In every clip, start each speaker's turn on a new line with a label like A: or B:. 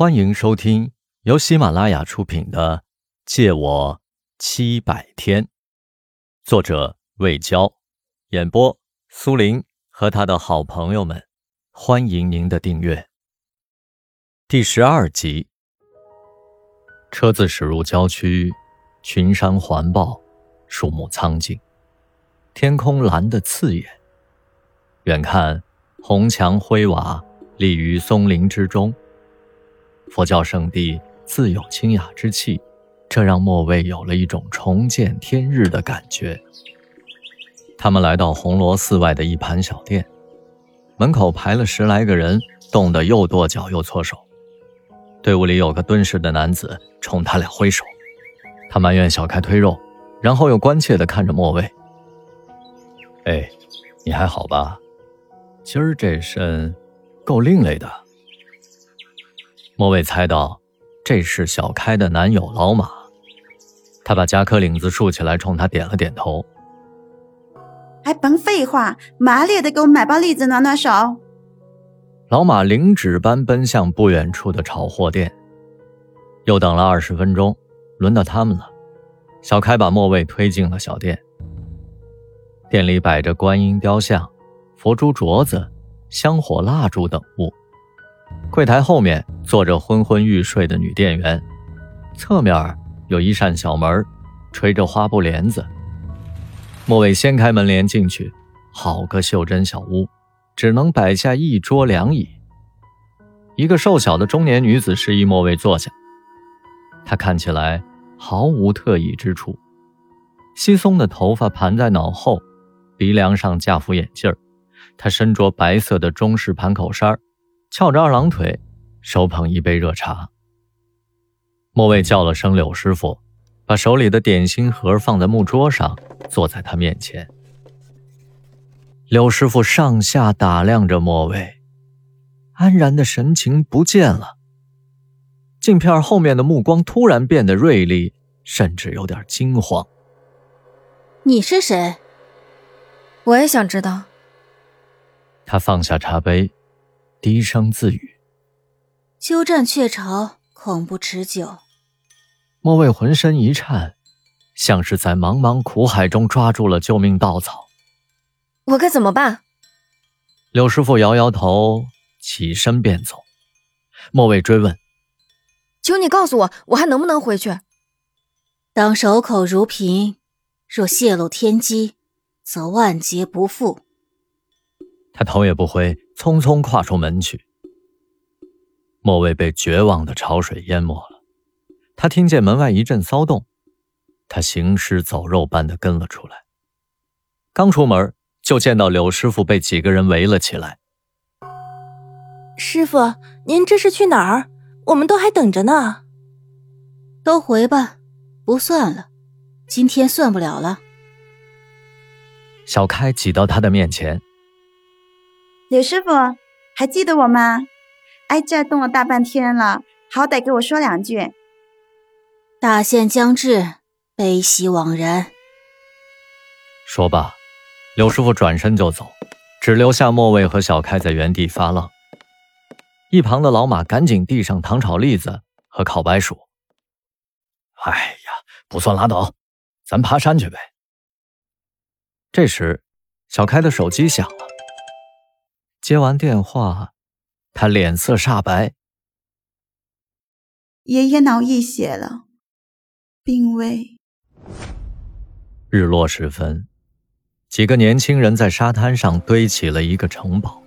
A: 欢迎收听由喜马拉雅出品的《借我七百天》，作者魏娇，演播苏林和他的好朋友们。欢迎您的订阅。第十二集，车子驶入郊区，群山环抱，树木苍劲，天空蓝得刺眼。远看，红墙灰瓦立于松林之中。佛教圣地自有清雅之气，这让莫蔚有了一种重见天日的感觉。他们来到红螺寺外的一盘小店，门口排了十来个人，冻得又跺脚又搓手。队伍里有个敦实的男子冲他俩挥手，他埋怨小开推肉，然后又关切地看着莫蔚：“哎，你还好吧？今儿这身，够另类的。”莫蔚猜到，这是小开的男友老马。他把夹克领子竖起来，冲他点了点头。
B: 还甭废话，麻利的给我买包栗子暖暖手。
A: 老马领指般奔向不远处的炒货店。又等了二十分钟，轮到他们了。小开把莫蔚推进了小店。店里摆着观音雕像、佛珠镯子、香火蜡烛等物。柜台后面坐着昏昏欲睡的女店员，侧面有一扇小门，垂着花布帘子。莫伟掀开门帘进去，好个袖珍小屋，只能摆下一桌两椅。一个瘦小的中年女子示意莫伟坐下，她看起来毫无特异之处，稀松的头发盘在脑后，鼻梁上架副眼镜她身着白色的中式盘口衫翘着二郎腿，手捧一杯热茶。莫蔚叫了声“柳师傅”，把手里的点心盒放在木桌上，坐在他面前。柳师傅上下打量着莫蔚，安然的神情不见了。镜片后面的目光突然变得锐利，甚至有点惊慌。
C: 你是谁？
D: 我也想知道。
A: 他放下茶杯。低声自语：“
C: 鸠占鹊巢，恐不持久。”
A: 莫蔚浑身一颤，像是在茫茫苦海中抓住了救命稻草。
D: 我该怎么办？
A: 柳师傅摇摇头，起身便走。莫蔚追问：“
D: 求你告诉我，我还能不能回去？”
C: 当守口如瓶，若泄露天机，则万劫不复。
A: 他头也不回，匆匆跨出门去。莫蔚被绝望的潮水淹没了。他听见门外一阵骚动，他行尸走肉般的跟了出来。刚出门，就见到柳师傅被几个人围了起来。
E: 师傅，您这是去哪儿？我们都还等着呢。
C: 都回吧，不算了，今天算不了了。
A: 小开挤到他的面前。
B: 柳师傅，还记得我吗？挨这冻了大半天了，好歹给我说两句。
C: 大限将至，悲喜惘然。
A: 说罢，柳师傅转身就走，只留下莫蔚和小开在原地发愣。一旁的老马赶紧递上糖炒栗子和烤白薯。哎呀，不算拉倒，咱爬山去呗。这时，小开的手机响了。接完电话，他脸色煞白。
B: 爷爷脑溢血了，病危。
A: 日落时分，几个年轻人在沙滩上堆起了一个城堡。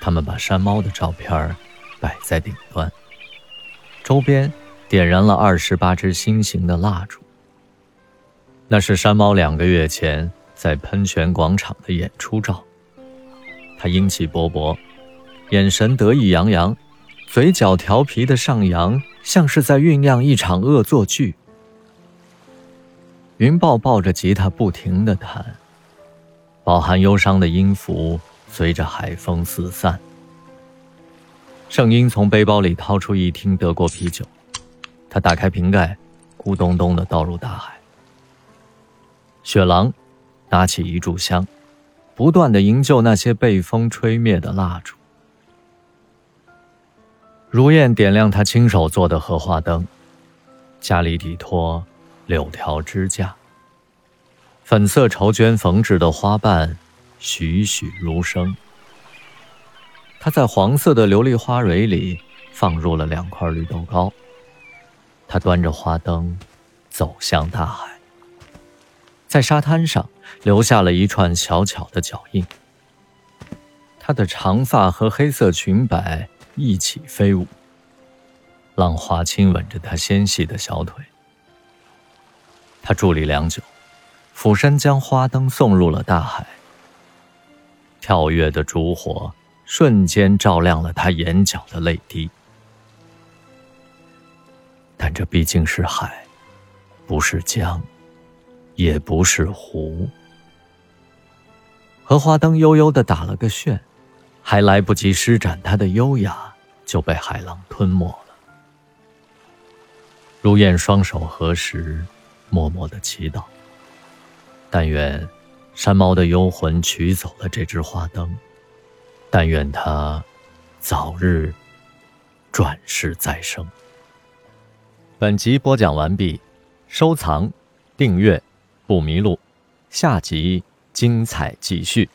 A: 他们把山猫的照片摆在顶端，周边点燃了二十八支心形的蜡烛。那是山猫两个月前在喷泉广场的演出照。他英气勃勃，眼神得意洋洋，嘴角调皮的上扬，像是在酝酿一场恶作剧。云豹抱着吉他不停的弹，饱含忧伤的音符随着海风四散。圣婴从背包里掏出一听德国啤酒，他打开瓶盖，咕咚咚的倒入大海。雪狼拿起一炷香。不断的营救那些被风吹灭的蜡烛。如燕点亮她亲手做的荷花灯，家里底托柳条支架，粉色绸绢缝制的花瓣栩栩如生。她在黄色的琉璃花蕊里放入了两块绿豆糕。她端着花灯，走向大海，在沙滩上留下了一串小巧的脚印。她的长发和黑色裙摆。一起飞舞，浪花亲吻着她纤细的小腿。他伫立良久，俯身将花灯送入了大海。跳跃的烛火瞬间照亮了他眼角的泪滴。但这毕竟是海，不是江，也不是湖。荷花灯悠悠的打了个旋。还来不及施展它的优雅，就被海浪吞没了。如燕双手合十，默默的祈祷：但愿山猫的幽魂取走了这只花灯，但愿它早日转世再生。本集播讲完毕，收藏、订阅不迷路，下集精彩继续。